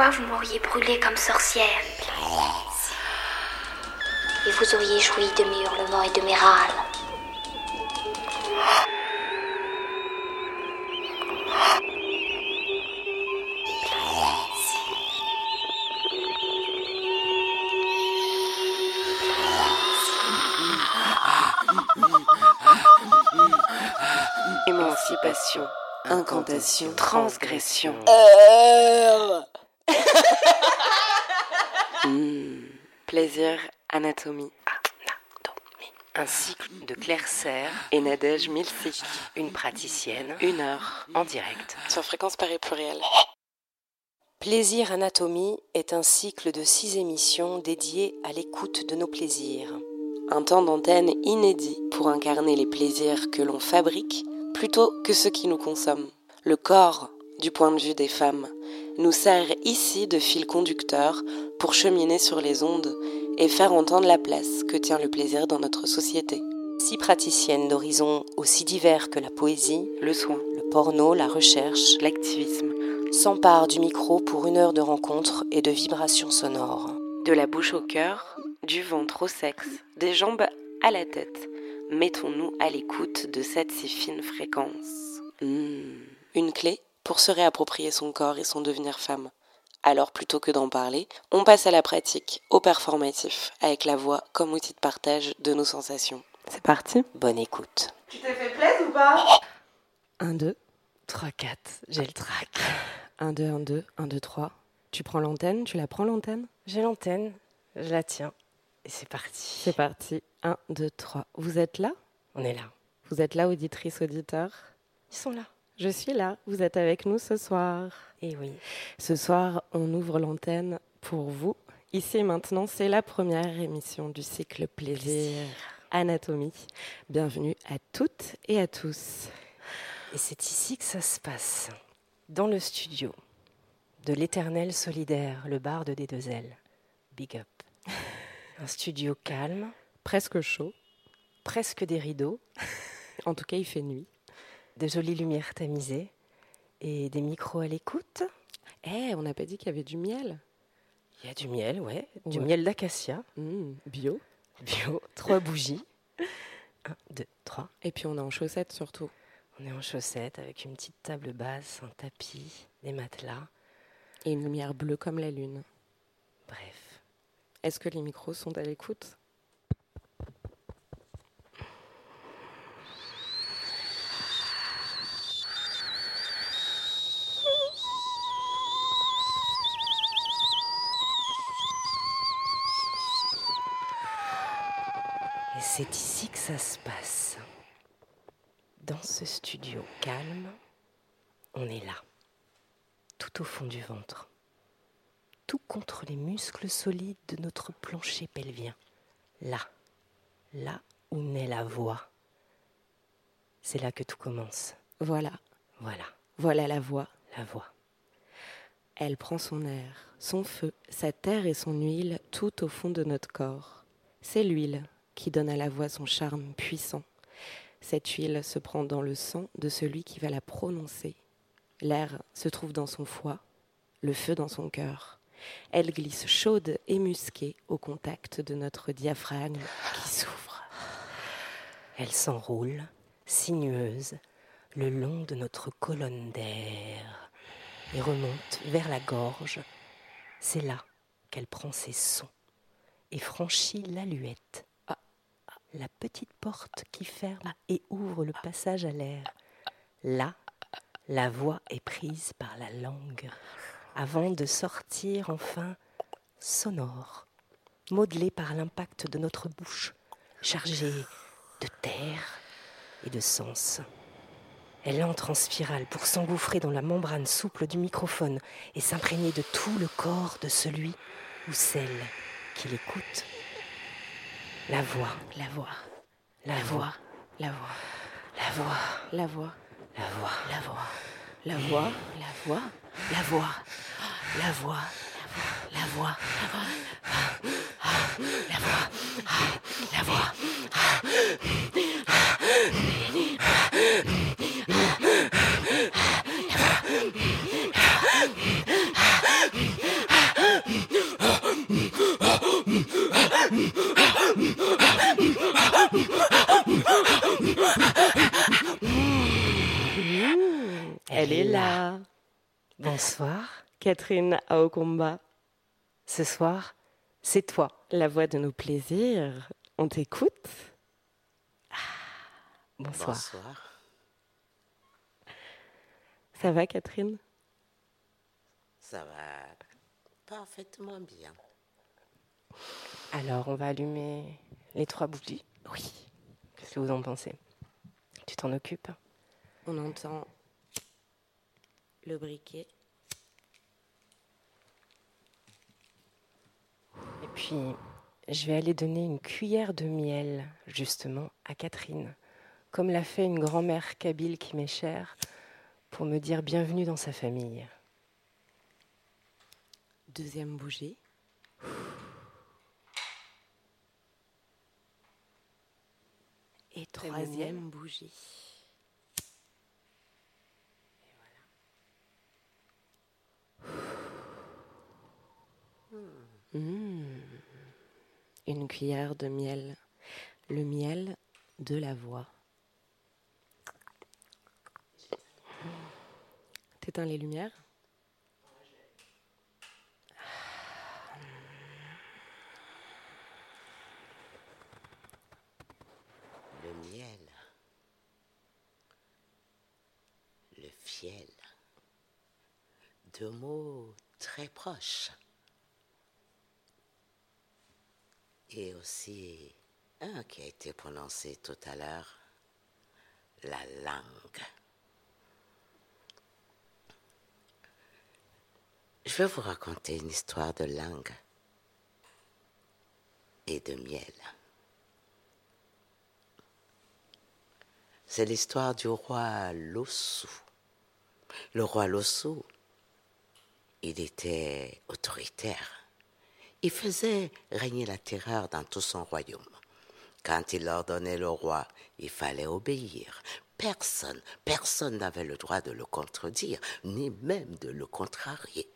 Vous m'auriez brûlée comme sorcière. Et vous auriez joui de mes hurlements et de mes râles. Émancipation, incantation, transgression. Plaisir, anatomie. Un cycle de Claire Serre et Nadège Milsik, une praticienne, une heure en direct. Sur fréquence Paris pluriel. Plaisir Anatomie est un cycle de six émissions dédiées à l'écoute de nos plaisirs. Un temps d'antenne inédit pour incarner les plaisirs que l'on fabrique plutôt que ceux qui nous consomment. Le corps, du point de vue des femmes, nous sert ici de fil conducteur pour cheminer sur les ondes et faire entendre la place que tient le plaisir dans notre société. Six praticiennes d'horizons aussi divers que la poésie, Le soin, le porno, la recherche, l'activisme, s'emparent du micro pour une heure de rencontre et de vibrations sonores. de la bouche au cœur, du ventre au sexe, des jambes à la tête. Mettons-nous à l'écoute de cette si fine fréquence. Hmm, Une clé? Pour se réapproprier son corps et son devenir femme. Alors plutôt que d'en parler, on passe à la pratique, au performatif, avec la voix comme outil de partage de nos sensations. C'est parti Bonne écoute. Tu t'es fait plaisir ou pas? 1, 2, 3, 4, j'ai le trac. 1, 2, 1, 2, 1, 2, 3. Tu prends l'antenne, tu la prends l'antenne? J'ai l'antenne, je la tiens. Et c'est parti. C'est parti. 1, 2, 3. Vous êtes là? On est là. Vous êtes là, auditrice, auditeur? Ils sont là. Je suis là, vous êtes avec nous ce soir. Et oui. Ce soir, on ouvre l'antenne pour vous. Ici et maintenant, c'est la première émission du cycle Plaisir Anatomie. Bienvenue à toutes et à tous. Et c'est ici que ça se passe. Dans le studio de l'éternel solidaire, le bar de D2L. Big up. Un studio calme, Presque chaud. presque des rideaux, En tout cas, il fait nuit. De jolies lumières tamisées et des micros à l'écoute. Eh, on n'a pas dit qu'il y avait du miel. Il y a du miel, ouais. Du miel d'acacia, Mmh, bio. bio, trois bougies. Un, deux, trois. Et puis on est en chaussettes surtout. On est en chaussettes avec une petite table basse, un tapis, des matelas. Et une lumière bleue comme la lune. Bref. Est-ce que les micros sont à l'écoute? C'est ici que ça se passe. Dans ce studio calme, on est là, tout au fond du ventre, tout contre les muscles solides de notre plancher pelvien. Là, là où naît la voix. C'est là que tout commence. Voilà, Voilà, voilà la voix. la voix. Elle prend son air, son feu, sa terre et son huile tout au fond de notre corps. C'est l'huile qui donne à la voix son charme puissant. Cette huile se prend dans le sang de celui qui va la prononcer. L'air se trouve dans son foie, le feu dans son cœur. Elle glisse chaude et musquée au contact de notre diaphragme qui s'ouvre. Elle s'enroule, sinueuse, le long de notre colonne d'air et remonte vers la gorge. C'est là qu'elle prend ses sons et franchit l'aluette, ah, la petite porte qui ferme et ouvre le passage à l'air. Là, la voix est prise par la langue avant de sortir enfin sonore, modelée par l'impact de notre bouche, chargée de terre et de sens. Elle entre en spirale pour s'engouffrer dans la membrane souple du microphone et s'imprégner de tout le corps de celui ou celle qui l'écoute. La voix, La voix, la voix, la voix, la voix, la voix, la voix, la voix, la voix, la voix, la voix, la voix, la voix, la voix, la voix. Elle est là. Bonsoir. Catherine Aokomba. Ce soir, c'est toi, la voix de nos plaisirs. On t'écoute. Ah, bonsoir. Bonsoir. Ça va, Catherine? Ça va parfaitement bien. Alors, on va allumer les trois bougies. Oui. Qu'est-ce que vous en pensez? Tu t'en occupes? On entend le briquet. Et puis, je vais aller donner une cuillère de miel, justement, à Catherine, comme l'a fait une grand-mère kabyle qui m'est chère, pour me dire bienvenue dans sa famille. Deuxième bougie. Et troisième bougie. Mmh. Une cuillère de miel. Le miel de la voix. T'éteins les lumières Le miel. Le fiel. Mots très proches. Et aussi un qui a été prononcé tout à l'heure, la langue. Je vais vous raconter une histoire de langue et de miel. C'est l'histoire du roi Lossou. Le roi Lossou, il était autoritaire. Il faisait régner la terreur dans tout son royaume. Quand il ordonnait le roi, il fallait obéir. Personne, personne n'avait le droit de le contredire, ni même de le contrarier.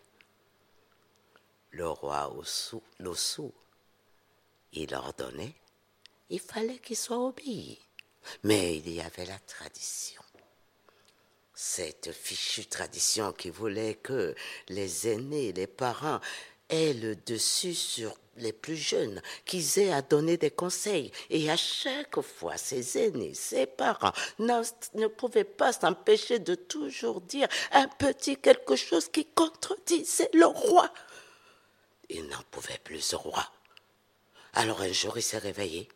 Le roi Lossou, il ordonnait, il fallait qu'il soit obéi. Mais il y avait la tradition. Cette fichue tradition qui voulait que les aînés, les parents, aient le dessus sur les plus jeunes, qu'ils aient à donner des conseils. Et à chaque fois, ces aînés, ces parents ne pouvaient pas s'empêcher de toujours dire un petit quelque chose qui contredisait le roi. Il n'en pouvait plus, ce roi. Alors un jour, il s'est réveillé.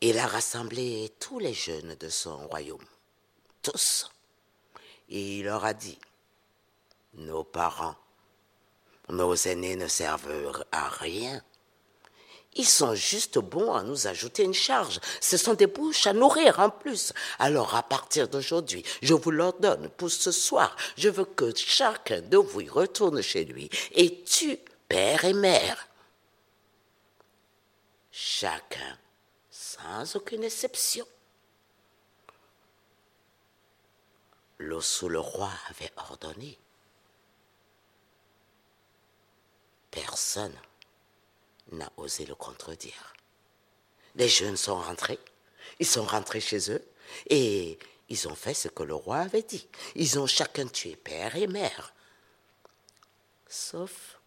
Il a rassemblé tous les jeunes de son royaume, tous. Et il leur a dit, nos parents, nos aînés ne servent à rien. Ils sont juste bons à nous ajouter une charge. Ce sont des bouches à nourrir en plus. Alors à partir d'aujourd'hui, je vous l'ordonne pour ce soir. Je veux que chacun de vous retourne chez lui et tue père et mère. Chacun sans aucune exception. L'ossou le roi avait ordonné. Personne n'a osé le contredire. Les jeunes sont rentrés, ils sont rentrés chez eux et ils ont fait ce que le roi avait dit. Ils ont chacun tué père et mère, sauf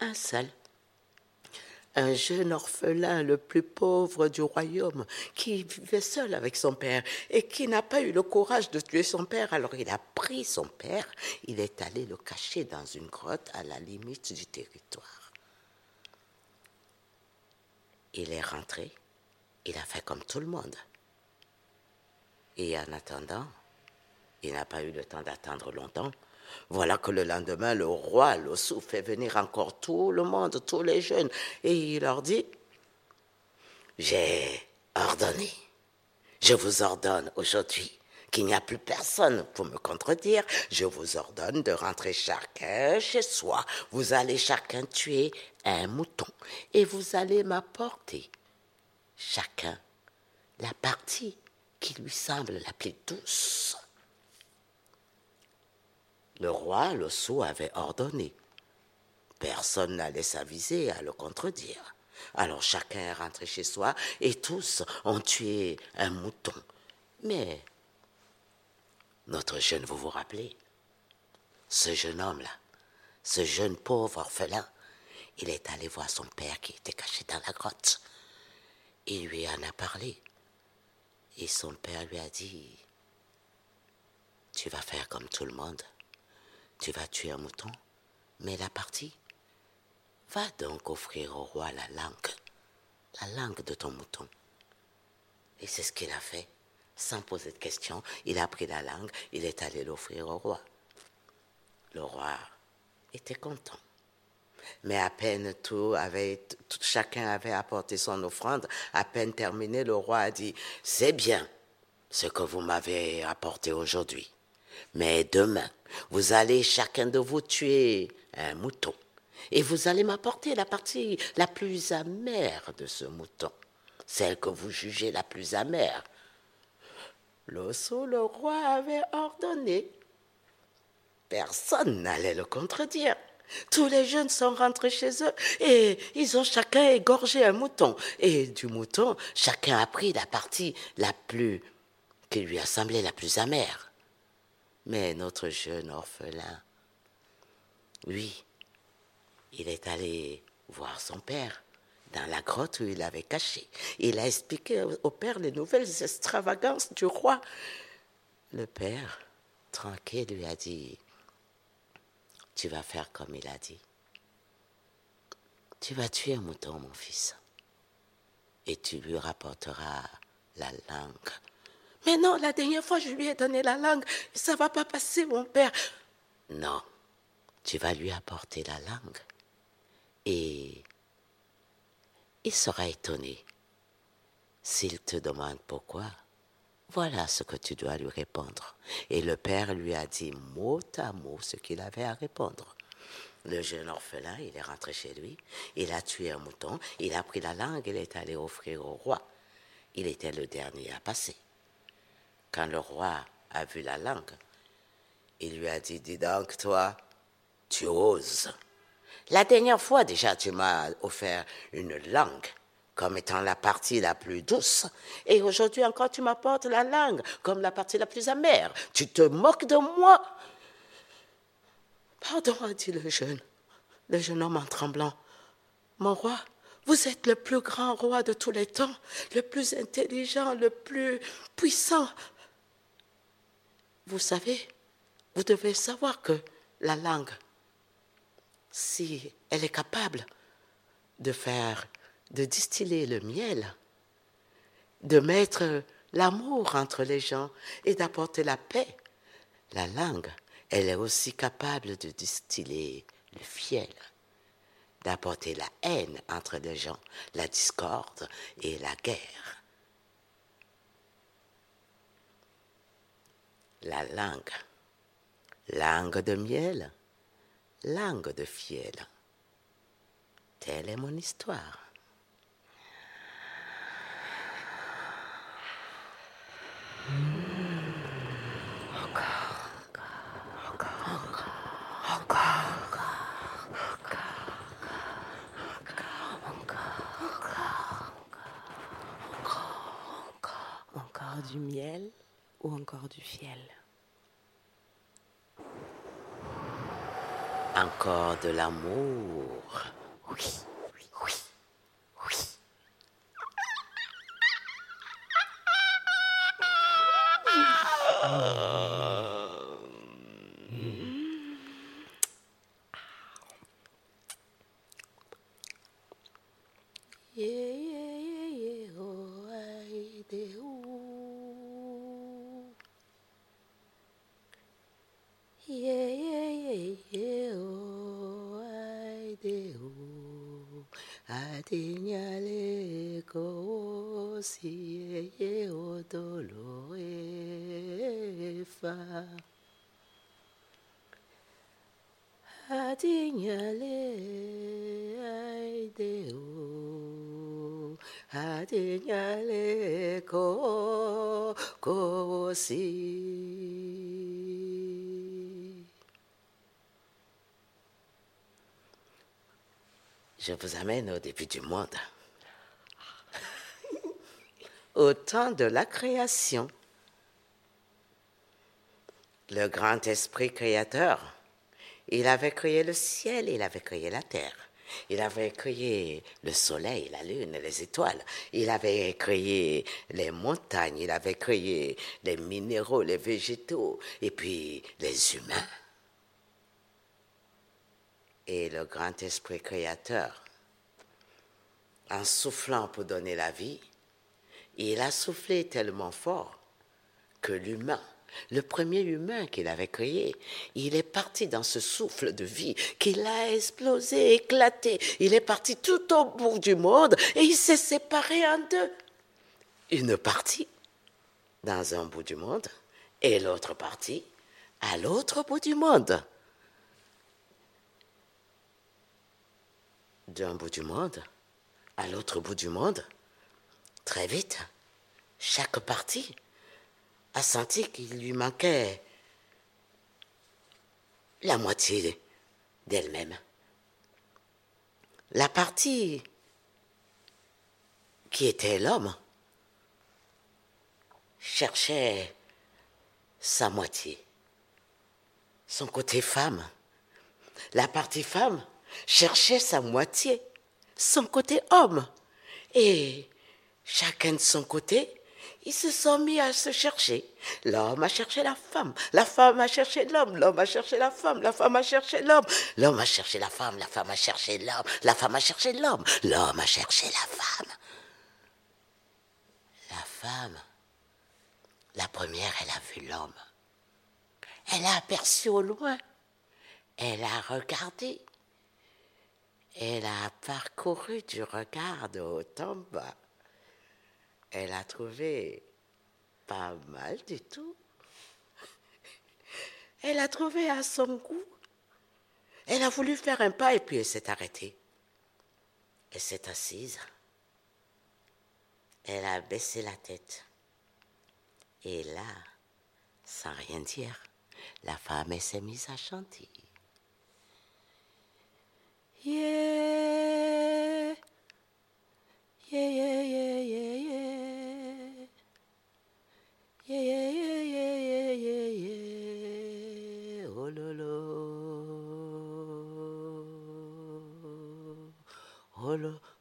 un seul un jeune orphelin, le plus pauvre du royaume, qui vivait seul avec son père et qui n'a pas eu le courage de tuer son père. Alors il a pris son père, il est allé le cacher dans une grotte à la limite du territoire. Il est rentré, il a fait comme tout le monde. Et en attendant, il n'a pas eu le temps d'attendre longtemps. Voilà que le lendemain, le roi Lossou fait venir encore tout le monde, tous les jeunes, et il leur dit, j'ai ordonné, je vous ordonne aujourd'hui qu'il n'y a plus personne pour me contredire, je vous ordonne de rentrer chacun chez soi. Vous allez chacun tuer un mouton et vous allez m'apporter chacun la partie qui lui semble la plus douce. Le roi, le sou, avait ordonné. Personne n'allait s'aviser à le contredire. Alors chacun est rentré chez soi et tous ont tué un mouton. Mais Notre jeune, vous vous rappelez? Ce jeune homme-là, ce jeune pauvre orphelin, il est allé voir son père qui était caché dans la grotte. Il lui en a parlé. Et son père lui a dit, tu vas faire comme tout le monde. Tu vas tuer un mouton, mais la partie, va donc offrir au roi la langue, la langue de ton mouton. Et c'est ce qu'il a fait. Sans poser de questions, il a pris la langue, il est allé l'offrir au roi. Le roi était content. Mais à peine tout avait, chacun avait apporté son offrande, à peine terminé, le roi a dit, c'est bien ce que vous m'avez apporté aujourd'hui. Mais demain, vous allez chacun de vous tuer un mouton. Et vous allez m'apporter la partie la plus amère de ce mouton, celle que vous jugez la plus amère. L'osso, le roi avait ordonné. Personne n'allait le contredire. Tous les jeunes sont rentrés chez eux et ils ont chacun égorgé un mouton. Et du mouton, chacun a pris la partie la plus qui lui a semblé la plus amère. Mais notre jeune orphelin, lui, il est allé voir son père dans la grotte où il l'avait caché. Il a expliqué au père les nouvelles extravagances du roi. Le père, tranquille, lui a dit, tu vas faire comme il a dit. Tu vas tuer un mouton, mon fils, et tu lui rapporteras la langue. Mais non, la dernière fois, je lui ai donné la langue. Ça va pas passer, mon père. Non, tu vas lui apporter la langue. Et il sera étonné. S'il te demande pourquoi, voilà ce que tu dois lui répondre. Et le père lui a dit mot à mot ce qu'il avait à répondre. Le jeune orphelin, il est rentré chez lui, il a tué un mouton, il a pris la langue, il est allé offrir au roi. Il était le dernier à passer. Quand le roi a vu la langue, il lui a dit, dis donc toi, tu oses. La dernière fois déjà, tu m'as offert une langue comme étant la partie la plus douce. Et aujourd'hui encore, tu m'apportes la langue comme la partie la plus amère. Tu te moques de moi. Pardon, a dit le jeune, le jeune homme en tremblant. Mon roi, vous êtes le plus grand roi de tous les temps, le plus intelligent, le plus puissant. Vous savez, vous devez savoir que la langue, si elle est capable de faire de distiller le miel, de mettre l'amour entre les gens et d'apporter la paix. La langue, elle est aussi capable de distiller le fiel, d'apporter la haine entre les gens, la discorde et la guerre. La langue, langue de miel, langue de fiel. Telle est mon histoire. Encore du miel ou encore du fiel Encore de l'amour. Oui, oui, oui, oui. Yeah, Adinyale ko si ye o dolo e fa. Adinyale ai de o. Je vous amène au début du monde. Au temps de la création. le grand esprit créateur, il avait créé le ciel, il avait créé la terre. Il avait créé le soleil, la lune, les étoiles. Il avait créé les montagnes, il avait créé les minéraux, les végétaux, et puis les humains. Et le grand esprit créateur, en soufflant pour donner la vie, il a soufflé tellement fort que l'humain le premier humain qu'il avait créé, il est parti dans ce souffle de vie qu'il a explosé, éclaté. Il est parti tout au bout du monde et il s'est séparé en deux. Une partie dans un bout du monde et l'autre partie à l'autre bout du monde. D'un bout du monde à l'autre bout du monde, très vite, chaque partie a senti qu'il lui manquait la moitié d'elle-même. La partie qui était l'homme cherchait sa moitié, son côté femme. La partie femme cherchait sa moitié, son côté homme. Et chacun de son côté ils se sont mis à se chercher. L'homme a cherché la femme, la femme a cherché l'homme, l'homme a cherché la femme, la femme a cherché l'homme, l'homme a cherché la femme, la femme a cherché l'homme, la femme a cherché l'homme, l'homme a cherché la femme. La femme, la première, elle a vu l'homme. Elle a aperçu au loin. Elle a regardé. Elle a parcouru du regard de haut en bas elle a trouvé pas mal du tout. Elle a trouvé à son goût. Elle a voulu faire un pas et puis elle s'est arrêtée. Elle s'est assise. Elle a baissé la tête. Et là, sans rien dire, la femme s'est mise à chanter. Yeah, yeah, yeah, yeah, yeah, yeah. Yeah, yeah, yeah, yeah, yeah, yeah, Oh, lo, lo. Oh, lo.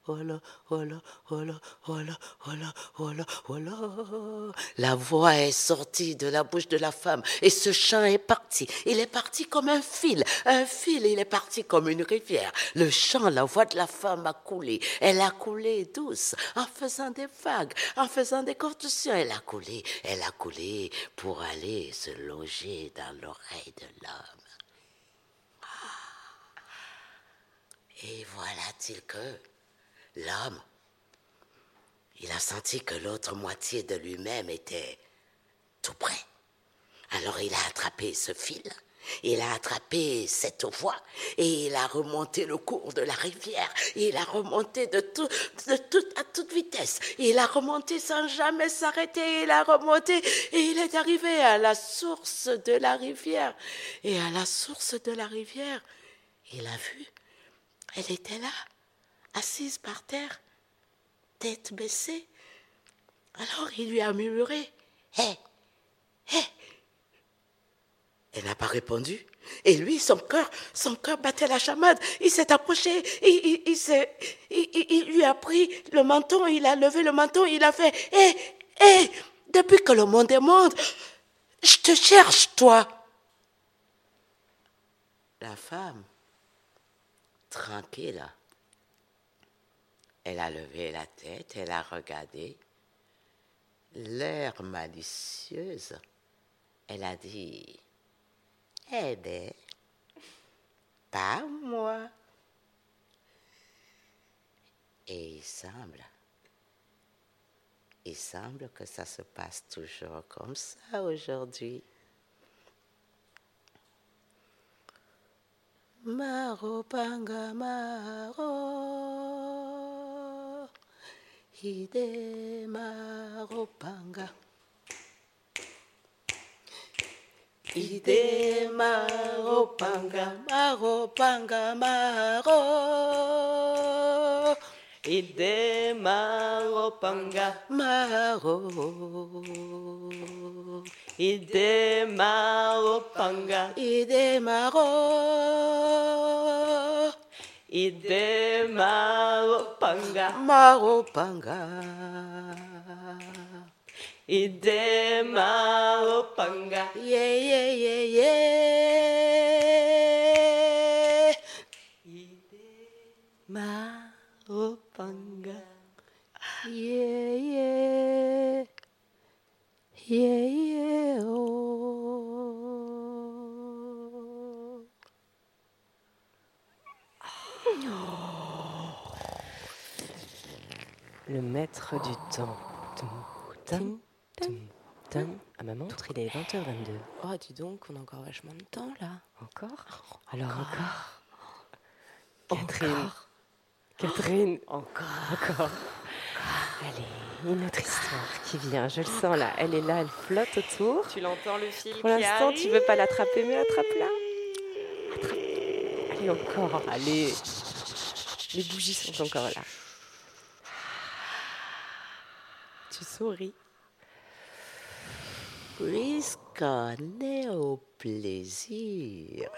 La voix est sortie de la bouche de la femme et ce chant est parti. Il est parti comme un fil. Un fil, il est parti comme une rivière. Le chant, la voix de la femme a coulé. Elle a coulé douce, en faisant des vagues, en faisant des contorsions. Elle a coulé, elle a coulé pour aller se loger dans l'oreille de l'homme. Ah. Et voilà-t-il que l'homme, il a senti que l'autre moitié de lui-même était tout près. Alors il a attrapé ce fil, il a attrapé cette voie et il a remonté le cours de la rivière. Il a remonté de tout, à toute vitesse. Il a remonté sans jamais s'arrêter. Il a remonté et il est arrivé à la source de la rivière. Et à la source de la rivière, il a vu, elle était là, assise par terre, tête baissée. Alors il lui a murmuré Hé Hé Elle n'a pas répondu. Et lui, son cœur, son cœur battait la chamade. Il s'est approché, il, lui a pris le menton, il a levé le menton, il a fait Hé Hé Depuis que le monde est monde, je te cherche, toi. La femme, tranquille, elle a levé la tête, elle a regardé. L'air malicieuse, elle a dit Eh bien, pas moi. Et il semble, il semble que ça se passe toujours comme ça aujourd'hui. Maro maro hide maropanga ide maropanga maro ide maropanga maro Ide maro panga. Ide maro. Ide maro panga. Maro panga. Ide maro panga. Yeah, yeah, yeah, yeah. Maro panga. Yeah, yeah. Yeah, yeah, oh. Le maître du temps. Tum, tum, tum, tum. À ma montre, il est 20h22. Oh, dis donc, on a encore vachement de temps là. Encore? Alors encore? Catherine. Catherine. Encore. Encore. Allez, une autre histoire qui vient. Je le sens là. Elle est là, elle flotte autour. Tu l'entends le fil Pour l'instant, tu veux pas l'attraper, mais attrape-la. Attrape. Allez, encore. Allez. Les bougies sont encore là. Tu souris. Puisqu'on est au plaisir.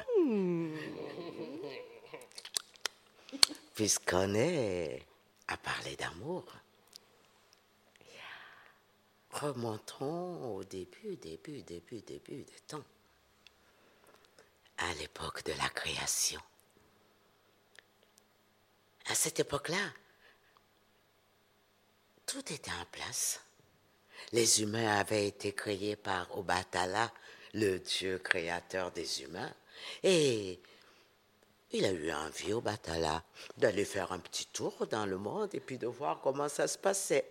Puisqu'on est à parler d'amour. Remontons au début, début, début, début des temps. À l'époque de la création. À cette époque-là, tout était en place. Les humains avaient été créés par Obatala, le dieu créateur des humains, et il a eu envie, Obatala, d'aller faire un petit tour dans le monde et puis de voir comment ça se passait.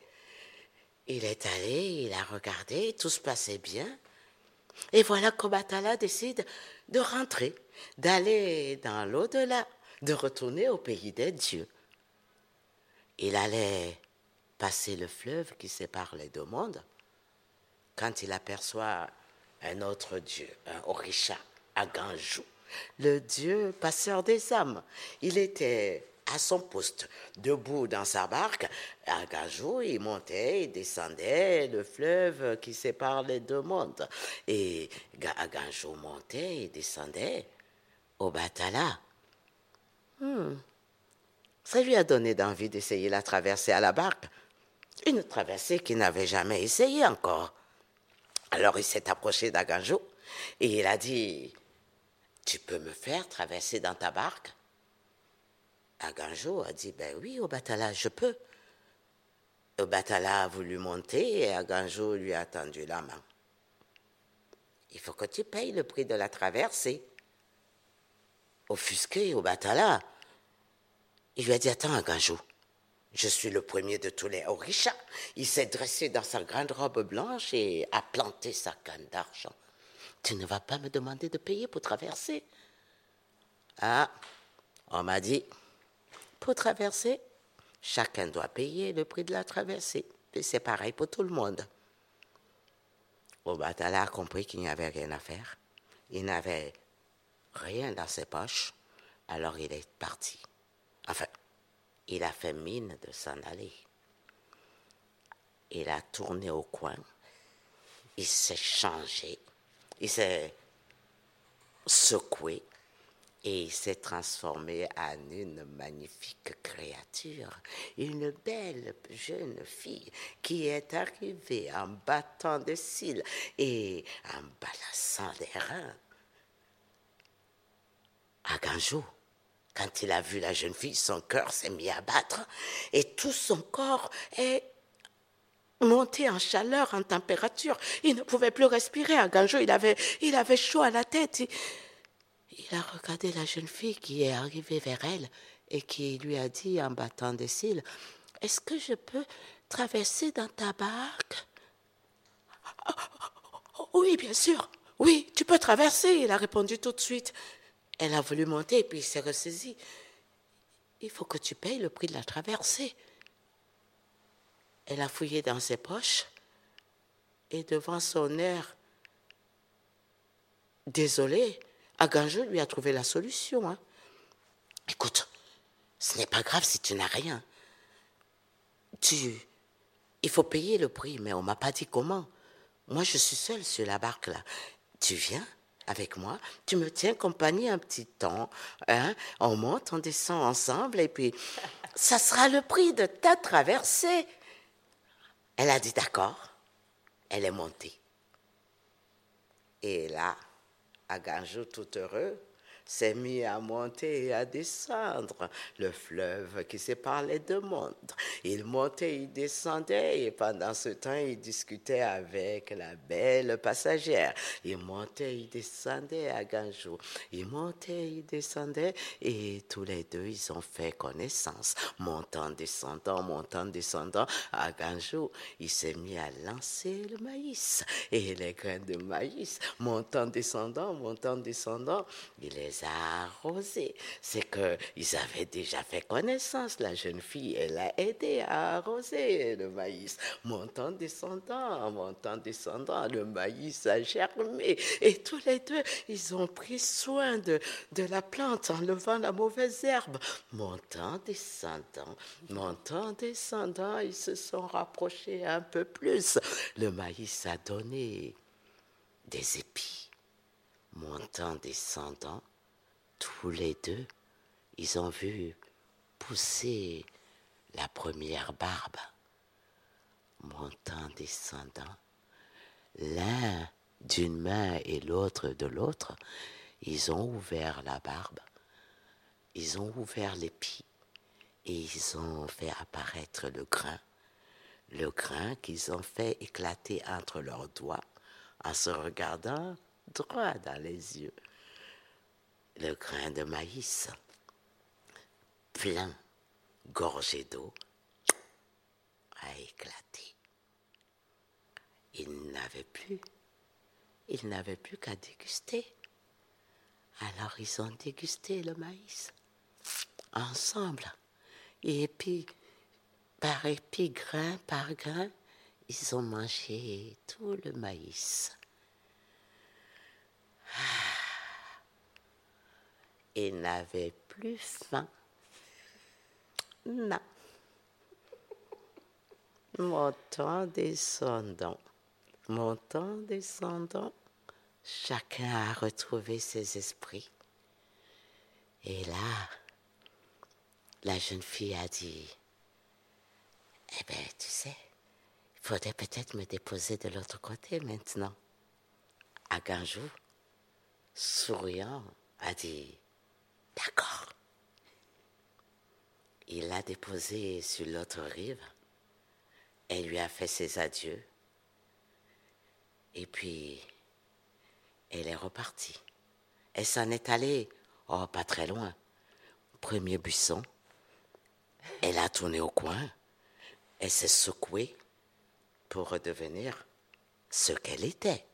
Il est allé, il a regardé, tout se passait bien. Et voilà qu'Obatala décide de rentrer, d'aller dans l'au-delà, de retourner au pays des dieux. Il allait passer le fleuve qui sépare les deux mondes quand il aperçoit un autre dieu, un Orisha, Aganjou, le dieu passeur des âmes. Il était à son poste, debout dans sa barque. Aganjou, il montait, il descendait le fleuve qui sépare les deux mondes. Et Aganjou montait et descendait au Batala. Hmm. Ça lui a donné d'envie d'essayer la traversée à la barque. Une traversée qu'il n'avait jamais essayée encore. Alors il s'est approché d'Aganjo et il a dit Tu peux me faire traverser dans ta barque? Aganjo a dit Ben oui, Obatala, je peux. Obatala a voulu monter et Aganjo lui a tendu la main. Il faut que tu payes le prix de la traversée. Offusqué, Obatala, il lui a dit Attends, Aganjo. Je suis le premier de tous les Orisha. Il s'est dressé dans sa grande robe blanche et a planté sa canne d'argent. Tu ne vas pas me demander de payer pour traverser? Ah, on m'a dit, pour traverser, chacun doit payer le prix de la traversée. Et c'est pareil pour tout le monde. Obatala a compris qu'il n'y avait rien à faire. Il n'avait rien dans ses poches. Alors il est parti. Enfin, il a fait mine de s'en aller. Il a tourné au coin. Il s'est changé. Il s'est secoué. Et il s'est transformé en une magnifique créature, une belle jeune fille qui est arrivée en battant des cils et en balançant des reins. À Ganjou, quand il a vu la jeune fille, son cœur s'est mis à battre et tout son corps est monté en chaleur, en température. Il ne pouvait plus respirer. À Ganjou, il avait, chaud à la tête. Il a regardé la jeune fille qui est arrivée vers elle et qui lui a dit en battant des cils Est-ce que je peux traverser dans ta barque Oui, bien sûr. Oui, tu peux traverser. Il a répondu tout de suite. Elle a voulu monter et puis il s'est ressaisi. Il faut que tu payes le prix de la traversée. Elle a fouillé dans ses poches et devant son air désolé, Aganjo lui a trouvé la solution. Hein. Écoute, ce n'est pas grave si tu n'as rien. Tu, il faut payer le prix, mais on m'a pas dit comment. moi je suis seule sur la barque là. Tu viens? Avec moi, tu me tiens compagnie un petit temps, hein? on monte, on descend ensemble et puis ça sera le prix de ta traversée. Elle a dit d'accord, elle est montée. Et là, Aganjo tout heureux, s'est mis à monter et à descendre le fleuve qui sépare les deux mondes. Il montait, il descendait et pendant ce temps, il discutait avec la belle passagère. Il montait, il descendait à Ganjou. Il montait, il descendait et tous les deux, ils ont fait connaissance. Montant, descendant, montant, descendant à Ganjou, il s'est mis à lancer le maïs et les grains de maïs. Montant, descendant, montant, descendant, il les arrosé. C'est qu'ils avaient déjà fait connaissance. La jeune fille, elle a aidé à arroser le maïs. Montant, descendant, montant, descendant, le maïs a germé. Et tous les deux, ils ont pris soin de, de la plante en levant la mauvaise herbe. Montant, descendant, montant, descendant, ils se sont rapprochés un peu plus. Le maïs a donné des épis montant, descendant, tous les deux, ils ont vu pousser la première barbe, montant, descendant, l'un d'une main et l'autre de l'autre, ils ont ouvert la barbe, ils ont ouvert l'épi et ils ont fait apparaître le grain, le grain qu'ils ont fait éclater entre leurs doigts en se regardant droit dans les yeux le grain de maïs, plein, gorgé d'eau, a éclaté. Il n'avait plus, il n'avait plus qu'à déguster. Alors ils ont dégusté le maïs ensemble. Et puis, par épi, grain par grain, ils ont mangé tout le maïs. Ah et n'avait plus faim. Non. Montant, descendant, montant, descendant, chacun a retrouvé ses esprits. Et là, la jeune fille a dit, eh bien, tu sais, il faudrait peut-être me déposer de l'autre côté maintenant. À Ganjou, souriant, a dit, D'accord. Il l'a déposée sur l'autre rive. Elle lui a fait ses adieux. Et puis, elle est repartie. Elle s'en est allée, oh, pas très loin. Premier buisson. Elle a tourné au coin. Elle s'est secouée pour redevenir ce qu'elle était.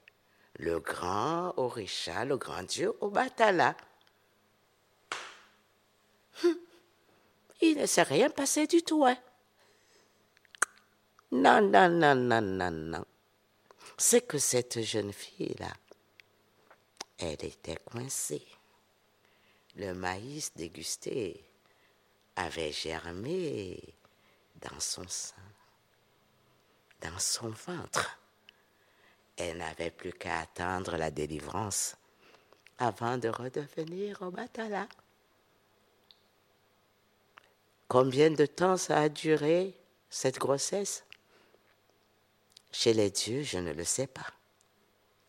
Le grand Orisha, le grand dieu Obatala. Il ne s'est rien passé du tout. Hein. Non, non, non, non, non, non. C'est que cette jeune fille-là, elle était coincée. Le maïs dégusté avait germé dans son sein, dans son ventre. Elle n'avait plus qu'à attendre la délivrance avant de redevenir au Batala. Combien de temps ça a duré, cette grossesse? Chez les dieux, je ne le sais pas.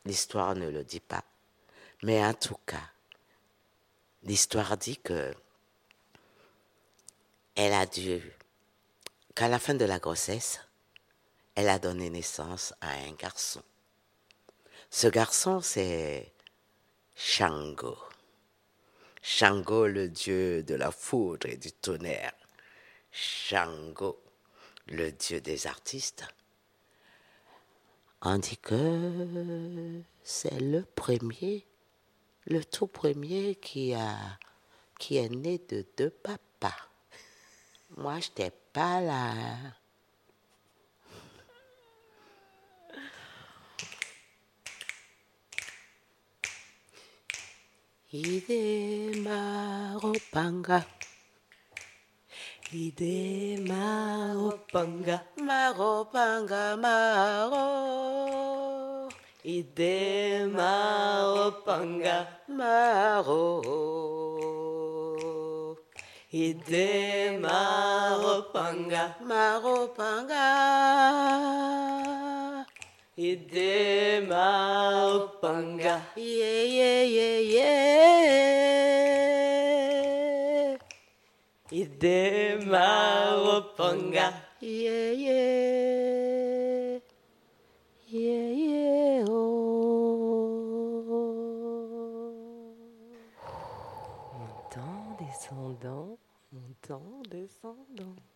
L'histoire ne le dit pas. Mais en tout cas, l'histoire dit que elle a dû, qu'à la fin de la grossesse, elle a donné naissance à un garçon. Ce garçon, c'est Shango. Shango, le dieu de la foudre et du tonnerre. Shango, le dieu des artistes. On dit que c'est le premier, le tout premier qui a qui est né de deux papas. Moi, je n'étais pas là. Ide maropanga. Ide maropanga, maro. Ide maropanga. Maro. Ide maropanga. Maropanga. Ide maropanga. Yeah, yeah, yeah, yeah. Ide maropanga. Yeah, yeah. Yeah, yeah, oh. Montant, descendant, montant. Descendant.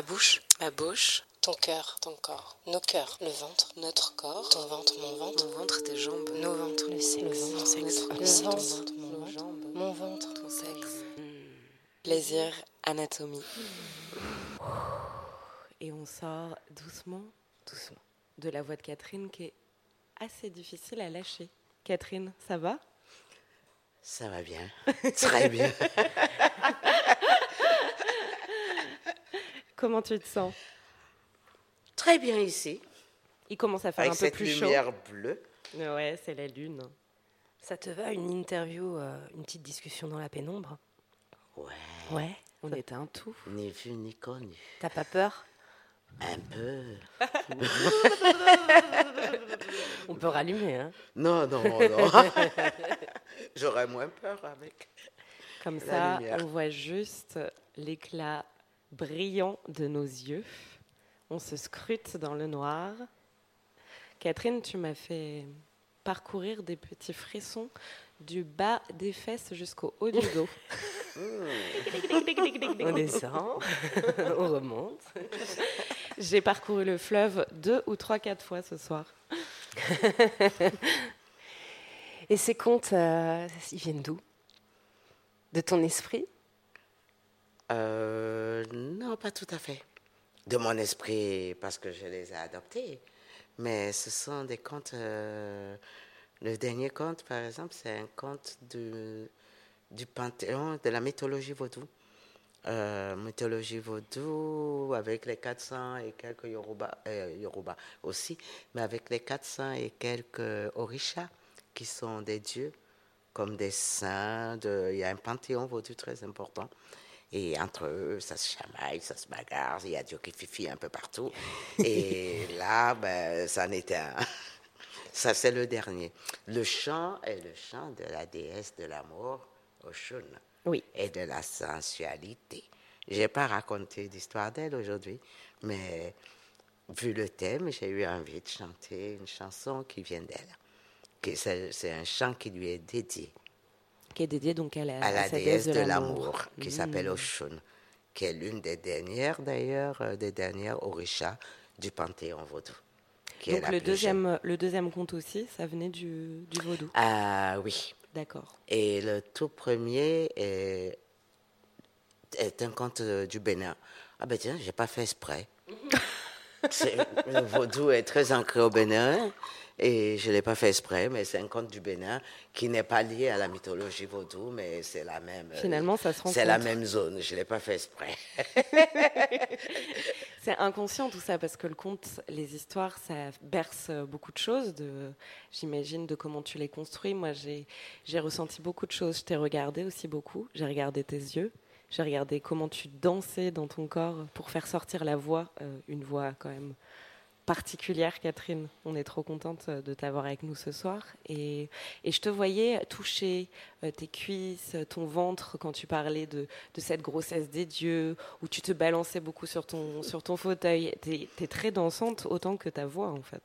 Ta bouche, ma bouche, ton cœur, ton corps, nos cœurs, le ventre, notre corps, ton ventre, mon ventre, Mon ventre, tes jambes. nos ventres, le sexe, le ventre, sexe, notre le ton sexe, ventre, mon nos ventre, jambes. mon ventre, Ton sexe. Plaisir, anatomie. Et on sort doucement, doucement, de la voix de Catherine qui est assez difficile à lâcher. Catherine, ça va? Ça va bien. Très bien. Comment tu te sens? Très bien ici. Il commence à faire Avec un peu cette plus lumière bleue. chaud. Ouais, c'est la lune. Ça te va une interview, euh, une petite discussion dans la pénombre? Ouais. Ouais. On était un tout. Ni vu ni connu. T'as pas peur? Un peu. On peut rallumer, hein Non, non, non. J'aurais moins peur avec. Comme La ça, lumière. on voit juste l'éclat brillant de nos yeux. On se scrute dans le noir. Catherine, tu m'as fait parcourir des petits frissons du bas des fesses jusqu'au haut du dos. On descend, on remonte. J'ai parcouru le fleuve deux ou trois, quatre fois ce soir. Et ces contes, euh, ils viennent d'où? De ton esprit? Euh, non, pas tout à fait. De mon esprit, parce que je les ai adoptés. Mais ce sont des contes. euh, le dernier conte, par exemple, c'est un conte du, panthéon, de la mythologie vaudou. Euh, mythologie vaudou avec les 400 et quelques Yoruba, aussi, mais avec les 400 et quelques orishas qui sont des dieux comme des saints. Il y a un panthéon vaudou très important. Et entre eux, ça se chamaille, ça se bagarre, il y a Dieu qui fifi un peu partout. Et là, ben, ça en était un. Ça, c'est le dernier. Le chant est le chant de la déesse de l'amour, Oshun, Oui. et de la sensualité. Je n'ai pas raconté d'histoire d'elle aujourd'hui, mais vu le thème, j'ai eu envie de chanter une chanson qui vient d'elle. C'est un chant qui lui est dédié Qui est dédié donc à la, à la déesse de l'amour, qui Mm. s'appelle Oshun, qui est l'une des dernières, d'ailleurs, euh, des dernières orishas du panthéon vaudou. qui Donc le jeune. deuxième, le deuxième conte aussi, ça venait du, du vaudou. Ah oui. D'accord. Et le tout premier est, est un conte du Bénin. Ah ben tiens, j'ai pas fait exprès. Le vaudou est très ancré au Bénin et je l'ai pas fait exprès, mais c'est un conte du Bénin qui n'est pas lié à la mythologie vaudou, mais c'est la même. euh, Finalement, ça se C'est la même zone. Je l'ai pas fait exprès. C'est inconscient tout ça parce que le conte, les histoires, ça berce beaucoup de choses. De, j'imagine de comment tu les construis. Moi, j'ai, j'ai ressenti beaucoup de choses. Je t'ai regardé aussi beaucoup. J'ai regardé tes yeux. J'ai regardé comment tu dansais dans ton corps pour faire sortir la voix, euh, une voix quand même particulière, Catherine. On est trop contente de t'avoir avec nous ce soir. Et, et je te voyais toucher euh, tes cuisses, ton ventre quand tu parlais de, de cette grossesse des dieux, où tu te balançais beaucoup sur ton, sur ton fauteuil. Tu es, très dansante autant que ta voix, en fait.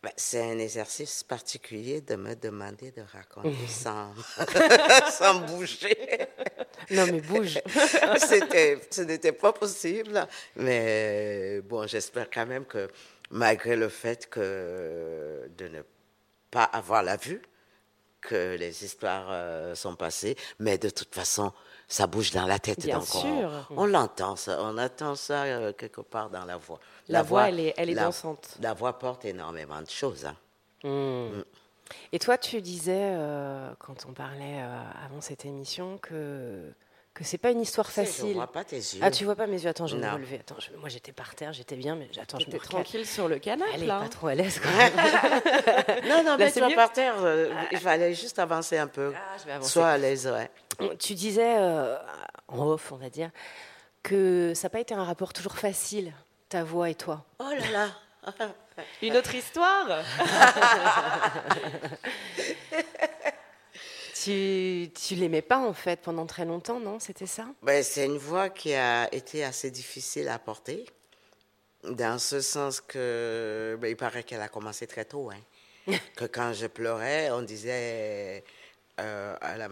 Ben, c'est un exercice particulier de me demander de raconter sans, sans bouger. Non, mais bouge. C'était, ce n'était pas possible. Mais bon, j'espère quand même que malgré le fait que de ne pas avoir la vue, que les histoires euh, sont passées, mais de toute façon, ça bouge dans la tête. Bien donc sûr. On, l'entend, ça, on attend ça euh, quelque part dans la voix. La voix, elle est- elle est la- dansante. La voix porte énormément de choses. hein. Et toi, tu disais, euh, quand on parlait euh, avant cette émission, que, que c'est pas une histoire Tu sais, Je facile. vois pas tes yeux. Ah, tu vois pas mes yeux Attends, je vais me relever. Attends, je- moi j'étais par terre, j'étais bien, mais attends, je me recale. tranquille sur le canapé, Elle est là. pas trop à l'aise quand même. Non, non, mais c'est toi par terre, euh, il fallait juste avancer un peu. Ah, je vais avancer. Sois à l'aise, ouais. Tu disais, euh, en off, on va dire, que ça n'a pas été un rapport toujours facile, ta voix et toi. Oh là là. Une autre histoire Tu, tu l'aimais pas en fait pendant très longtemps, non? C'était ça? Ben, c'est une voix qui a été assez difficile à porter, dans ce sens que ben, il paraît qu'elle a commencé très tôt. Hein. que quand je pleurais, on disait euh, à la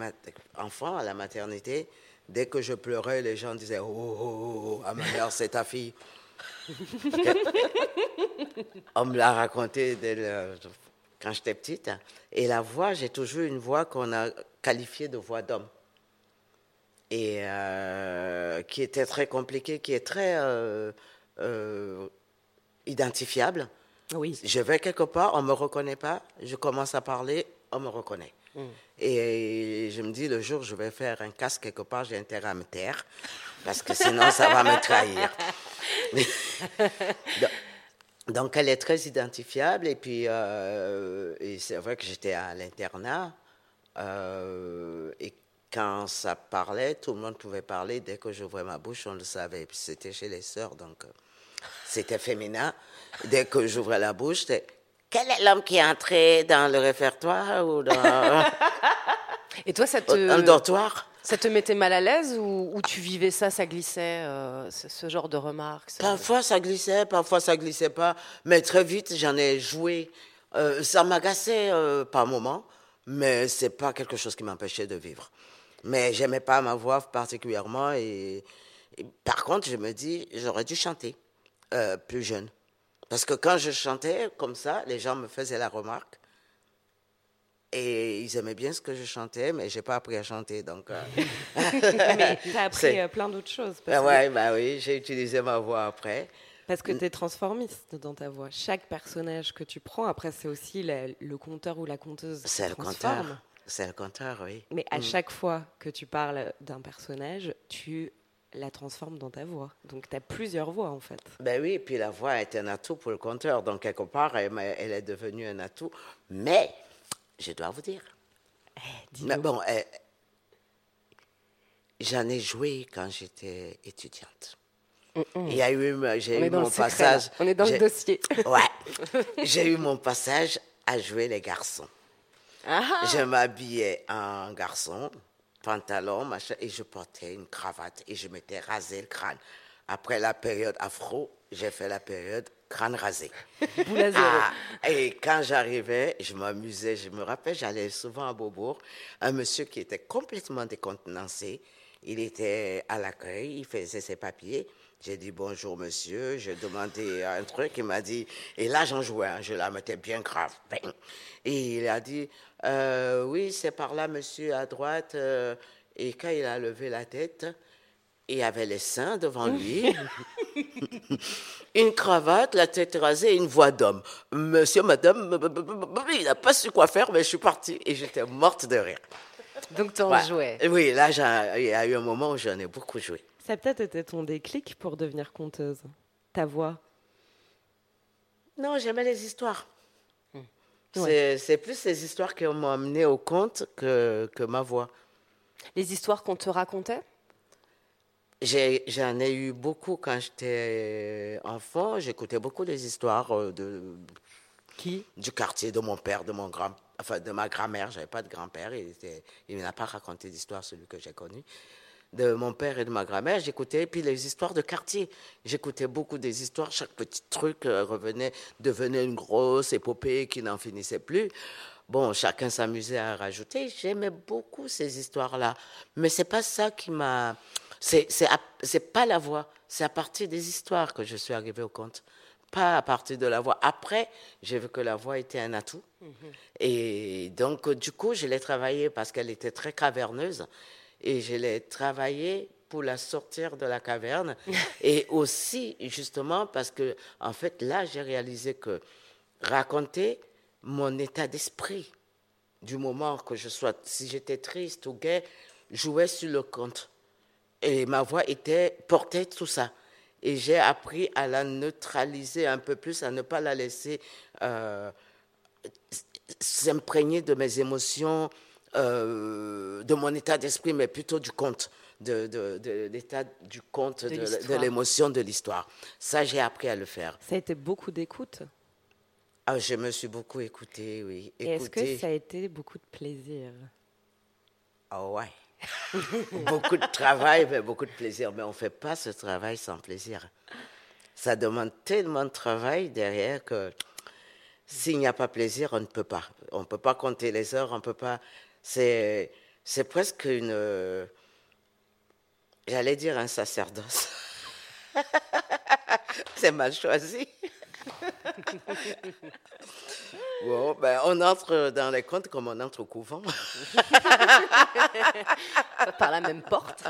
enfant à la maternité, dès que je pleurais, les gens disaient oh, oh, oh, oh, à ma mère, c'est ta fille. On me l'a raconté dès le- quand j'étais petite. Et la voix, j'ai toujours une voix qu'on a qualifiée de voix d'homme et euh, qui était très compliqué, qui est très euh, euh, identifiable. Oui. Je vais quelque part, on ne me reconnaît pas, je commence à parler, on me reconnaît. Et je me dis, le jour où je vais faire un casque quelque part, j'ai intérêt à me taire, parce que sinon, ça va me trahir. Donc- elle est très identifiable. Et puis, euh, c'est vrai que j'étais à l'internat. euh, et quand ça parlait, tout le monde pouvait parler. Dès que j'ouvrais ma bouche, on le savait. C'était chez les sœurs, donc euh, c'était féminin. Dès que j'ouvrais la bouche, c'était quel est l'homme qui est entré dans le référtoire ou dans, Et toi, ça dans le dortoir ça te mettait mal à l'aise ou, tu vivais ça, ça glissait, euh, ce, genre de remarques Parfois ça glissait, parfois ça glissait pas, mais très vite j'en ai joué. Euh, ça m'agaçait euh, par moments, mais c'est pas quelque chose qui m'empêchait de vivre. Mais j'aimais pas ma voix particulièrement et, par contre je me dis j'aurais dû chanter plus jeune, parce que quand je chantais comme ça, les gens me faisaient la remarque. Et ils aimaient bien ce que je chantais, mais j'ai pas appris à chanter, donc. euh, Mais t'as appris C'est- euh, plein d'autres choses. bah que, ouais, bah oui, j'ai utilisé ma voix après. parce que t'es transformiste dans ta voix. Chaque personnage que tu prends, après, c'est aussi la- le conteur ou la conteuse C'est le compteur. C'est le compteur, oui. Mais à Mm. chaque fois que tu parles d'un personnage, tu la transformes dans ta voix. Donc tu as plusieurs voix en fait. Ben oui, et puis la voix est un atout pour le compteur. Donc, quelque part, elle est devenue un atout. Mais, je dois vous dire. Mais bon, euh, j'en ai joué quand j'étais étudiante. Il y a eu, j'ai eu mon secret, passage. On est dans le dossier. Ouais. j'ai eu mon passage à jouer les garçons. Ah, Je m'habillais en garçon, pantalon, machin, et je portais une cravate et je m'étais rasé le crâne. Après la période afro, j'ai fait la période crâne rasé. Ah, et quand j'arrivais, je m'amusais. Je me rappelle, j'allais souvent à Beaubourg. Un monsieur qui était complètement décontenancé. Il était à l'accueil, il faisait ses papiers. J'ai dit bonjour monsieur, j'ai demandé un truc, il m'a dit, et là j'en jouais, hein, je la mettais bien grave. Et il a dit, euh, oui c'est par là monsieur à droite. euh, et quand il a levé la tête, il avait les seins devant lui, une cravate, la tête rasée et une voix d'homme. Monsieur, madame, il n'a pas su quoi faire, mais je suis partie et j'étais morte de rire. donc t'en Ouais. jouais. Oui, là, il y a eu un moment où j'en ai beaucoup joué. Ça a peut-être été ton déclic pour devenir conteuse. Ta voix. Non, j'aimais les histoires. Hmm. C'est c'est plus les histoires qui m'ont amené au conte que, que ma voix. Les histoires qu'on te racontait? J'en ai, eu beaucoup quand j'étais enfant. J'écoutais beaucoup des histoires euh, de, Qui? du quartier de mon père, de mon grand, enfin de ma grand-mère. J'avais pas de grand-père. Il n'a pas raconté d'histoire celui que j'ai connu. de mon père et de ma grand-mère, j'écoutais, puis les histoires de quartier. J'écoutais beaucoup des histoires, chaque petit truc euh, revenait, devenait une grosse épopée qui n'en finissait plus. Bon, chacun s'amusait à rajouter. J'aimais beaucoup ces histoires-là. Mais c'est pas ça qui m'a. C'est, c'est pas la voix. C'est à partir des histoires que je suis arrivée au conte. Pas à partir de la voix. Après, j'ai vu que la voix était un atout. Et donc, du coup, je l'ai travaillée parce qu'elle était très caverneuse et je l'ai travaillé pour la sortir de la caverne et aussi justement parce que en fait là j'ai réalisé que raconter mon état d'esprit du moment que je sois si j'étais triste ou gai jouait sur le compte et ma voix était portait tout ça et j'ai appris à la neutraliser un peu plus à ne pas la laisser euh, s'imprégner de mes émotions euh, de mon état d'esprit, mais plutôt du conte, de, de, l'état du conte, de, l'émotion de l'histoire. Ça, j'ai appris à le faire. Ça a été beaucoup d'écoute ah, Je me suis beaucoup écouté, oui. Est-ce que ça a été beaucoup de plaisir? Ah ouais. beaucoup de travail, mais beaucoup de plaisir. Mais on ne fait pas ce travail sans plaisir. Ça demande tellement de travail derrière que s'il n'y a pas plaisir, on ne peut pas. On ne peut pas compter les heures, on ne peut pas c'est, c'est presque une. J'allais dire un sacerdoce. c'est mal choisi. bon, ben, on entre dans les contes comme on entre au couvent. Par la même porte.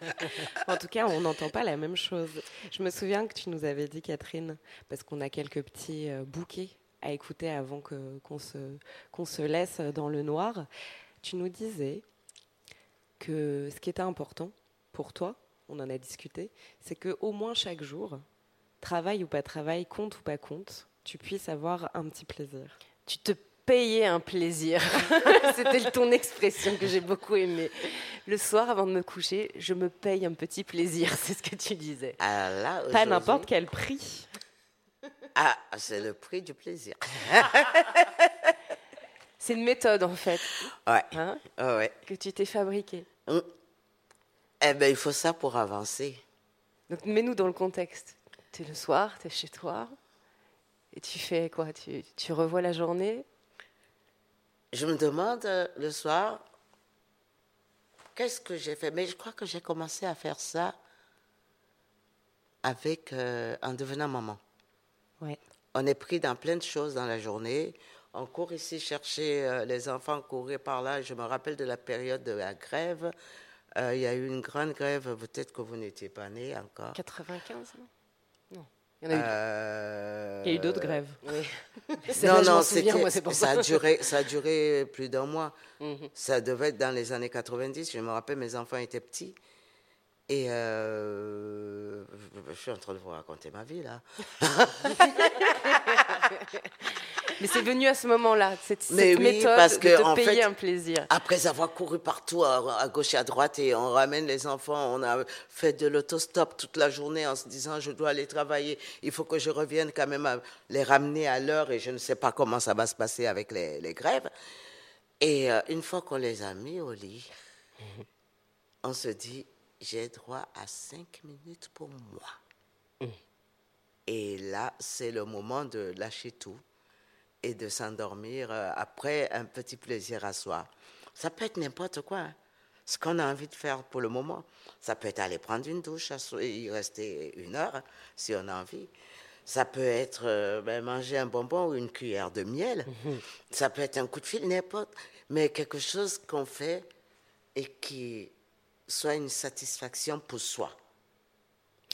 en tout cas, on n'entend pas la même chose. Je me souviens que tu nous avais dit, Catherine, parce qu'on a quelques petits euh, bouquets à écouter avant que, qu'on, se, qu'on se laisse dans le noir tu nous disais que ce qui était important pour toi, on en a discuté, c'est que au moins chaque jour, travail ou pas travail, compte ou pas compte, tu puisses avoir un petit plaisir. Tu te payais un plaisir. C'était ton expression que j'ai beaucoup aimée. Le soir, avant de me coucher, je me paye un petit plaisir. C'est ce que tu disais. Ah pas n'importe quel prix. Ah, c'est le prix du plaisir. C'est une méthode en fait. Ouais. Hein ouais. Que tu t'es fabriquée. Hum. Eh bien, il faut ça pour avancer. Donc, mets-nous dans le contexte. Tu es le soir, tu es chez toi, et tu fais quoi? Tu, tu, revois la journée? Je me demande euh, le soir, qu'est-ce que j'ai fait? Mais je crois que j'ai commencé à faire ça avec, euh, en devenant maman. Ouais. On est pris dans plein de choses dans la journée on court ici chercher euh, les enfants, courir par là. Je me rappelle de la période de la grève. Euh, il y a eu une grande grève, peut-être que vous n'étiez pas né encore. 95, non Non? Il y, euh, il y a eu d'autres grèves. Oui. non, non, ça, a duré, ça a duré plus d'un mois. Mhm. Ça devait être dans les années 90. Je me rappelle, mes enfants étaient petits. Et je suis en train de vous raconter ma vie là. Mais c'est venu à ce moment-là, cette, méthode parce que, de te payer un plaisir. Après avoir couru partout, à, gauche et à droite, et on ramène les enfants, on a fait de l'autostop toute la journée en se disant je dois aller travailler, il faut que je revienne quand même à les ramener à l'heure, et je ne sais pas comment ça va se passer avec les, grèves. Et euh, une fois qu'on les a mis au lit, on se dit j'ai droit à cinq minutes pour moi. Mmh. Et là, c'est le moment de lâcher tout et de s'endormir euh, après un petit plaisir à soi. Ça peut être n'importe quoi, hein. ce qu'on a envie de faire pour le moment. Ça peut être aller prendre une douche, y rester une heure si on a envie. Ça peut être euh, ben, manger un bonbon ou une cuillère de miel. Mhm. Ça peut être un coup de fil, n'importe. Mais quelque chose qu'on fait et qui soit une satisfaction pour soi.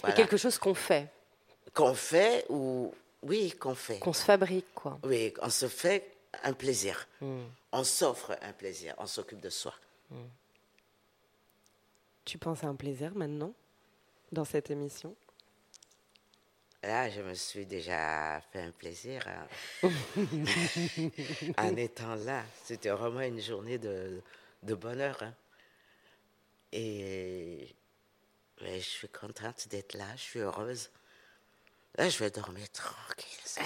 Et quelque chose qu'on fait. Qu'on fait ou oui, qu'on fait. Qu'on se fabrique, quoi. Oui, on se fait un plaisir. Hmm. On s'offre un plaisir. On s'occupe de soi. Hmm. Tu penses à un plaisir maintenant, dans cette émission? Là, je me suis déjà fait un plaisir hein. en étant là. C'était vraiment une journée de, bonheur. Hein. Et je suis contente d'être là, je suis heureuse. Là, je vais dormir tranquille.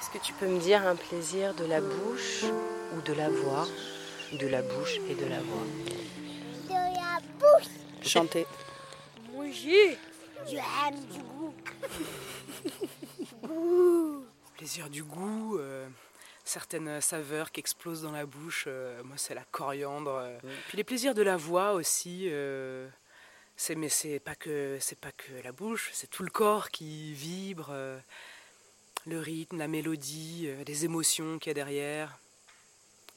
Est-ce que tu peux me dire un plaisir de la bouche ou de la voix De la bouche et de la voix? De la bouche. Chanter. Manger. J'aime du goût. goût. Plaisir du goût, euh, certaines saveurs qui explosent dans la bouche. euh, moi, c'est la coriandre. euh. Puis les plaisirs de la voix aussi. euh, c'est mais c'est pas que c'est pas que la bouche, c'est tout le corps qui vibre, euh, le rythme, la mélodie, euh, les émotions qu'il y a derrière.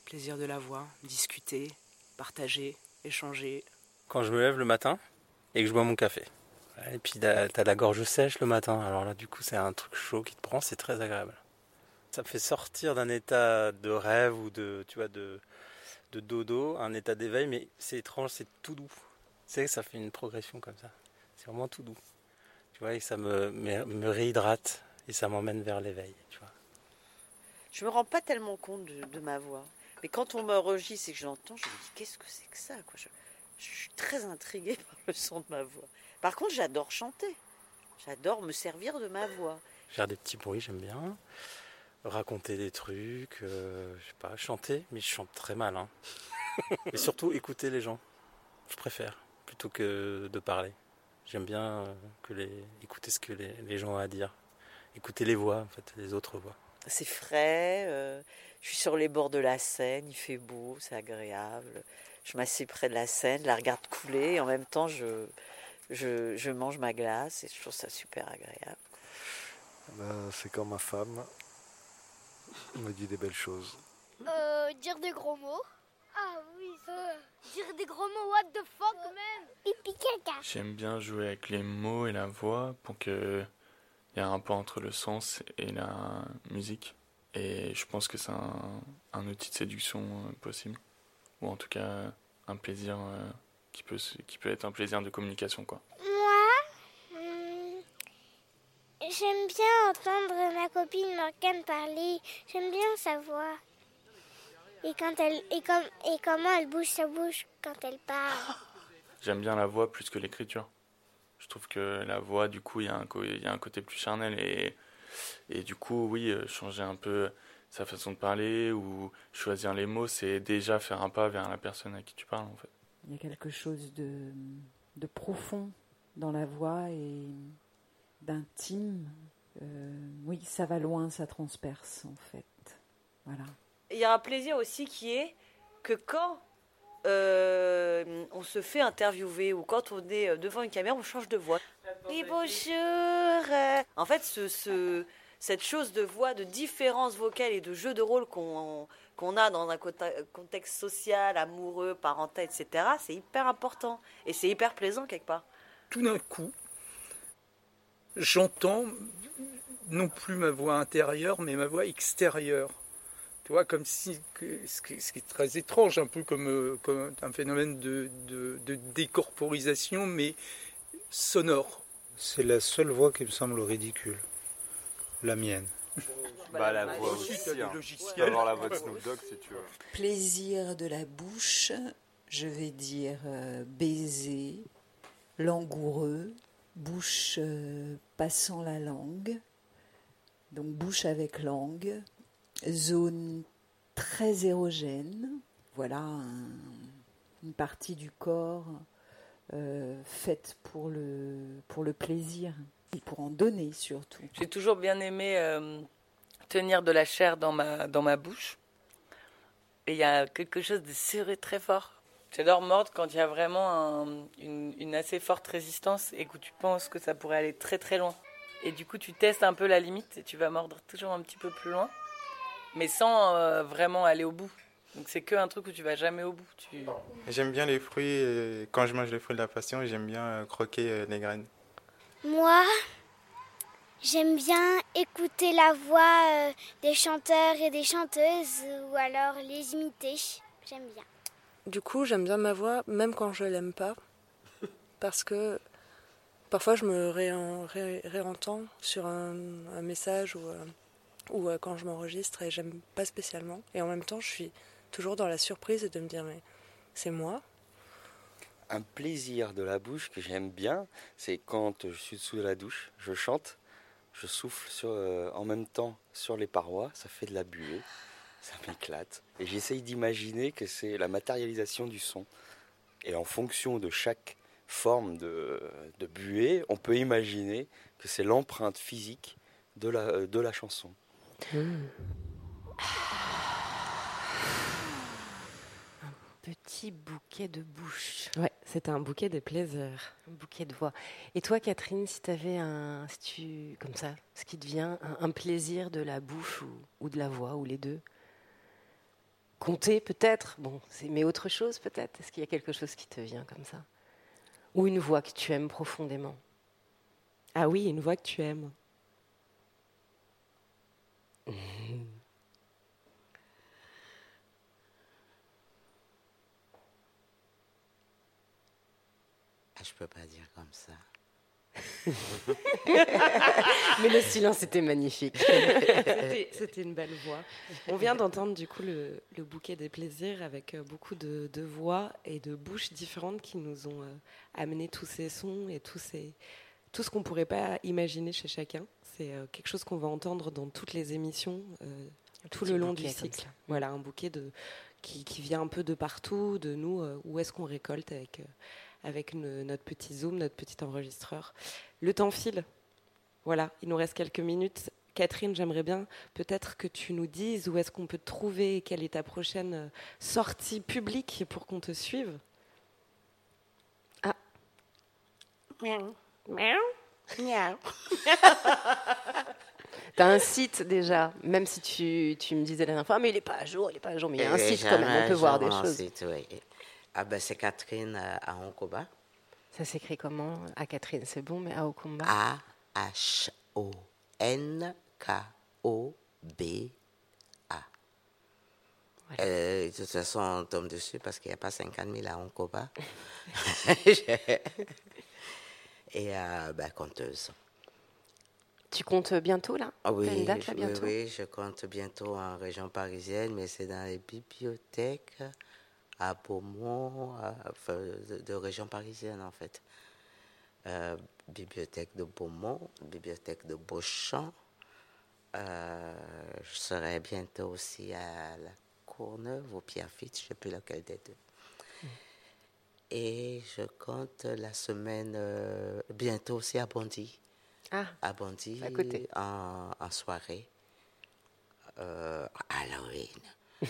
Plaisir de la voix, discuter, partager, échanger. Quand je me lève le matin et que je bois mon café. Et puis t'as la gorge sèche le matin. Alors là, du coup, c'est un truc chaud qui te prend, c'est très agréable. Ça me fait sortir d'un état de rêve ou de, tu vois, de, de dodo, un état d'éveil, mais c'est étrange, c'est tout doux. Tu sais, ça fait une progression comme ça. C'est vraiment tout doux. Tu vois, et ça me, me, me réhydrate et ça m'emmène vers l'éveil, tu vois. Je me rends pas tellement compte de, ma voix. Mais quand on m'enregistre et que je l'entends, je me dis qu'est-ce que c'est que ça quoi? Je, je suis très intriguée par le son de ma voix. Par contre, j'adore chanter. J'adore me servir de ma voix. Faire des petits bruits, j'aime bien. Raconter des trucs, euh, je sais pas, chanter, mais je chante très mal. Hein. Et surtout écouter les gens. Je préfère, plutôt que de parler. J'aime bien euh, que les, écouter ce que les, les gens ont à dire. Écouter les voix, en fait, les autres voix. C'est frais. euh, je suis sur les bords de la Seine. Il fait beau, c'est agréable. Je m'assieds près de la Seine, la regarde couler. Et en même temps, je, je, je mange ma glace et je trouve ça super agréable. Ben, c'est quand ma femme me dit des belles choses. Euh, dire des gros mots. Ah oui, ça. Dire des gros mots, what the fuck, man? Pipi caca. J'aime bien jouer avec les mots et la voix pour que il y ait un rapport entre le sens et la musique. Et je pense que c'est un, un outil de séduction euh, possible. Ou en tout cas, un plaisir euh, qui, peut, qui peut être un plaisir de communication. quoi. Moi, hum, j'aime bien entendre ma copine Morgane parler. J'aime bien sa voix. Et, quand elle, et, comme, et comment elle bouge sa bouche quand elle parle. J'aime bien la voix plus que l'écriture. Je trouve que la voix, du coup, il y, a un y a un côté plus charnel. Et, et du coup, oui, euh, changer un peu sa façon de parler ou choisir les mots, c'est déjà faire un pas vers la personne à qui tu parles, en fait. Il y a quelque chose de, de profond dans la voix et d'intime. Euh, oui, ça va loin, ça transperce en fait. Voilà. Il y a un plaisir aussi qui est que quand euh, on se fait interviewer ou quand on est euh, devant une caméra, on change de voix. Oui, bonjour. En fait, ce, ce- cette chose de voix, de différence vocale et de jeu de rôle qu'on qu'on a dans un contexte social, amoureux, parental, etc., c'est hyper important. Et c'est hyper plaisant quelque part. tout d'un coup, j'entends non plus ma voix intérieure, mais ma voix extérieure. Tu vois, comme si, ce, qui, est très étrange, un peu comme, euh, comme un phénomène de, de, de décorporisation, mais sonore. C'est la seule voix qui me semble ridicule. La mienne. Bah, la voix Ensuite, aussi. hein. Tu avoir la voix de Snoop Dogg si tu veux. Plaisir de la bouche, je vais dire euh, baiser, langoureux, bouche euh, passant la langue, donc bouche avec langue, zone très érogène, voilà un- une partie du corps euh, faite pour le, pour le plaisir et pour en donner surtout. J'ai toujours bien aimé euh, tenir de la chair dans ma, dans ma bouche. Et il y a quelque chose de serré très fort. J'adore mordre quand il y a vraiment un- une, une assez forte résistance et que tu penses que ça pourrait aller très très loin. Et du coup, tu testes un peu la limite et tu vas mordre toujours un petit peu plus loin, mais sans euh, vraiment aller au bout. Donc c'est que un truc où tu vas jamais au bout. Tu... J'aime bien les fruits. et quand je mange les fruits de la passion, j'aime bien euh, croquer les graines. Moi, j'aime bien écouter la voix euh, des chanteurs et des chanteuses ou alors les imiter. J'aime bien. Du coup, j'aime bien ma voix, même quand je l'aime pas, parce que parfois je me réen- ré- réentends sur un, message ou, euh, euh, quand je m'enregistre et j'aime pas spécialement. Et en même temps, je suis toujours dans la surprise de me dire mais c'est moi? Un plaisir de la bouche que j'aime bien, c'est quand je suis sous la douche, je chante. je souffle sur, euh, en même temps sur les parois, ça fait de la buée, ça m'éclate. Et j'essaye d'imaginer que c'est la matérialisation du son. Et en fonction de chaque forme de, de buée, on peut imaginer que c'est l'empreinte physique de la, euh, de la chanson. Petit bouquet de bouche. Ouais, c'était un bouquet de plaisir. Un bouquet de voix. Et toi, Catherine, si tu avais un. Si tu, comme ça, ce qui te vient, un, un plaisir de la bouche ou, ou de la voix, ou les deux? Compter, peut-être? Bon, c'est- mais autre chose, peut-être? Est-ce qu'il y a quelque chose qui te vient comme ça? Ou une voix que tu aimes profondément? Ah oui, une voix que tu aimes. Peux pas dire comme ça. Mais le silence était magnifique. C'était une belle voix. On vient d'entendre du coup le, le bouquet des plaisirs avec euh, beaucoup de, de voix et de bouches différentes qui nous ont euh, amené tous ces sons et tous ces, tout ce qu'on ne pourrait pas imaginer chez chacun. C'est euh, quelque chose qu'on va entendre dans toutes les émissions euh, tout le long du cycle. Voilà, un bouquet de, qui, qui vient un peu de partout, de nous, euh, où est-ce qu'on récolte avec, euh, avec ne- notre petit zoom, notre petit enregistreur. Le temps file. Voilà, il nous reste quelques minutes. Catherine, j'aimerais bien peut-être que tu nous dises où est-ce qu'on peut te trouver, quelle est ta prochaine euh, sortie publique pour qu'on te suive. Ah. Miaou. Miaou. Miaou. T'as un site déjà, même si tu, tu me disais la dernière fois, mais il n'est pas à jour, il n'est pas à jour, mais il y a un Et site quand même, on peut voir des choses. site, oui. Ah ben c'est Catherine euh, à Onkoba. Ça s'écrit comment À Catherine, c'est bon, mais à combat A H O N K O B A. Euh, de toute façon, on tombe dessus parce qu'il n'y a pas 50 000 à Onkoba. Et euh, ben, conteuse. Tu comptes bientôt là? Ah oui, une date là oui, bientôt? oui, je compte bientôt en région parisienne, mais c'est dans les bibliothèques à Beaumont, à- enfin, de, de région parisienne en fait. Euh, bibliothèque de Beaumont, bibliothèque de Beauchamp. Euh, je serai bientôt aussi à la Courneuve, au Pierrefitte, je ne sais plus laquelle des deux. Et je compte la semaine euh, bientôt aussi à Bondy. Ah, à Bondy, à côté. En, en soirée. Halloween.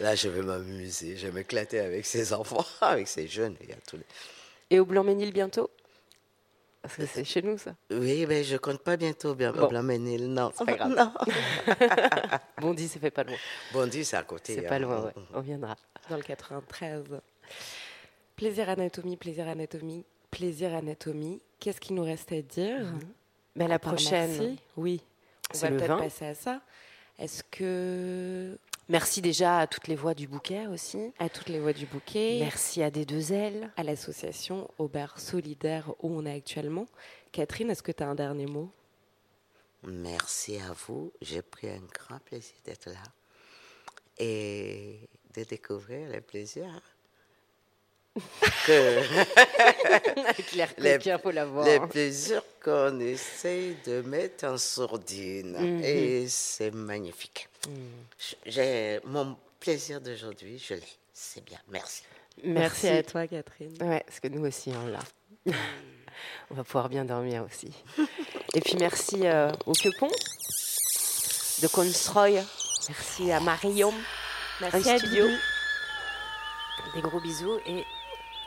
Là, je vais m'amuser, je vais m'éclater avec ces enfants, avec ces jeunes. Il y a tous les- Et au Blanc-Ménil bientôt? Parce que c'est chez nous ça. Oui, mais je compte pas bientôt bien Bon. Blanc-Ménil, non. C'est pas grave. Non. Bondy, c'est fait pas loin. Bondy, c'est à côté. C'est hein. pas loin, ouais. On viendra. Dans le 93. Plaisir anatomie, plaisir anatomie, plaisir anatomie. Qu'est-ce qu'il nous reste à dire? La À part prochaine, merci, oui. On va peut-être 20. passer à ça. Est-ce que Merci déjà à toutes les voix du bouquet aussi. à toutes les voix du bouquet, Merci à des deux ailes. à l'association Aubert Solidaire où on est actuellement. Catherine, est-ce que tu as un dernier mot? Merci à vous. J'ai pris un grand plaisir d'être là et de découvrir les plaisirs que les, faut l'avoir, les plaisirs qu'on essaye de mettre en sourdine Mhm. et c'est magnifique. J'ai mon plaisir d'aujourd'hui, je l'ai. C'est bien. Merci. Merci à toi, Catherine. Ouais, parce que nous aussi, on l'a. on va pouvoir bien dormir aussi. Et puis merci euh, au Quepon de Constroy. Merci à Marion. Merci à studio. Bibi. Des gros bisous et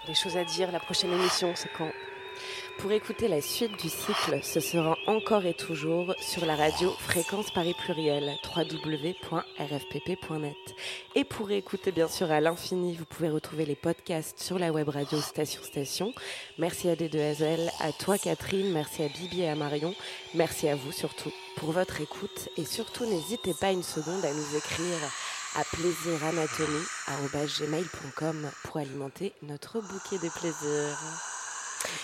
des choses à dire. La prochaine émission, c'est quand? Pour écouter la suite du cycle, ce sera encore et toujours sur la radio Fréquence Paris Pluriel, www.rfpp.net. Et pour écouter bien sûr à l'infini, vous pouvez retrouver les podcasts sur la web radio Station Station. Merci à D2SL, à toi Catherine, merci à Bibi et à Marion, merci à vous surtout pour votre écoute et surtout n'hésitez pas une seconde à nous écrire à plaisiranatomie.com pour alimenter notre bouquet des plaisirs.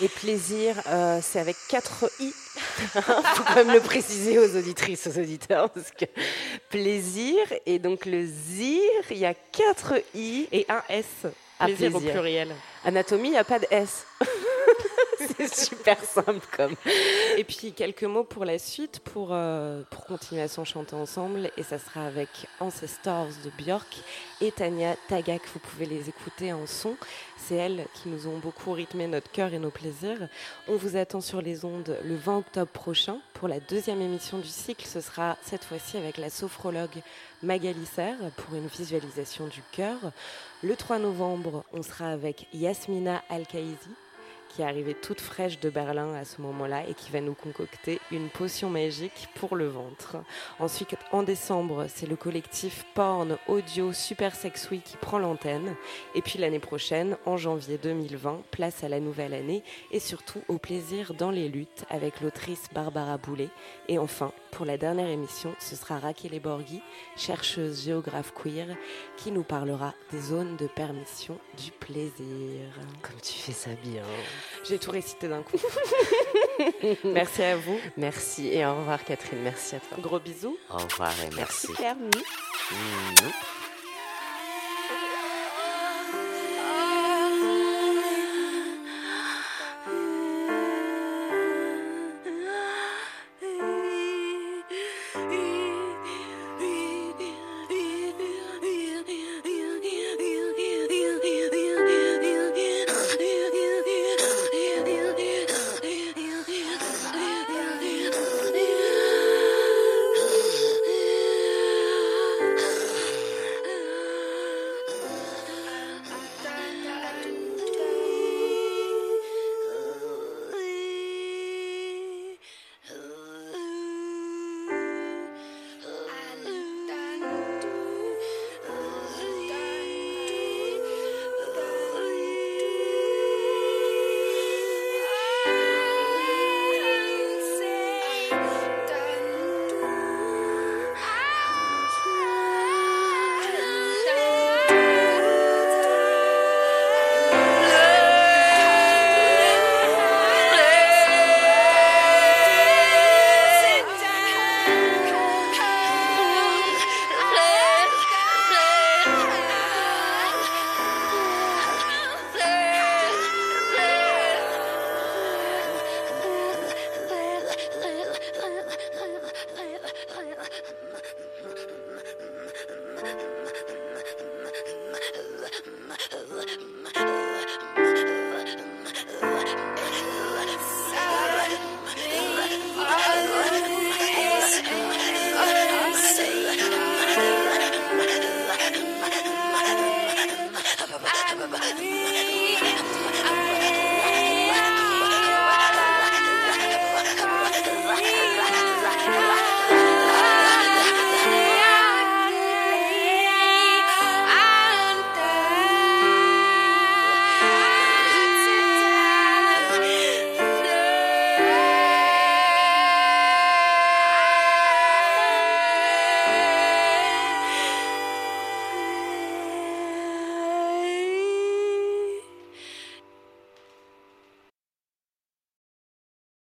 Et plaisir, euh, c'est avec 4 i. Faut quand même le préciser aux auditrices, aux auditeurs, parce que plaisir et donc le zir, il y a 4 i et un s. à Plaisir au plaisir. pluriel. Anatomie, il n'y a pas de S. c'est super simple comme. Et puis quelques mots pour la suite, pour, euh, pour continuer à s'en chanter ensemble. Et ça sera avec Ancestors de Björk et Tania Tagak. Vous pouvez les écouter en son. C'est elles qui nous ont beaucoup rythmé notre cœur et nos plaisirs. On vous attend sur les ondes le 20 octobre prochain pour la deuxième émission du cycle. Ce sera cette fois-ci avec la sophrologue Magali Serre pour une visualisation du cœur. Le 3 novembre, on sera avec Yasmina Al-Kaizi qui est arrivée toute fraîche de Berlin à ce moment-là et qui va nous concocter une potion magique pour le ventre. Ensuite, en décembre, c'est le collectif Porn Audio Super Sex Week qui prend l'antenne. Et puis l'année prochaine, en janvier 2020, place à la nouvelle année et surtout au plaisir dans les luttes avec l'autrice Barbara Boulet. Et enfin, pour la dernière émission, ce sera Raquel Borghi, chercheuse géographe queer, qui nous parlera des zones de permission du plaisir. Comme tu fais ça bien. J'ai tout récité d'un coup. merci à vous. Merci et au revoir Catherine. Merci à toi. Gros bisous. Au revoir et merci. Merci Claire. Mmh.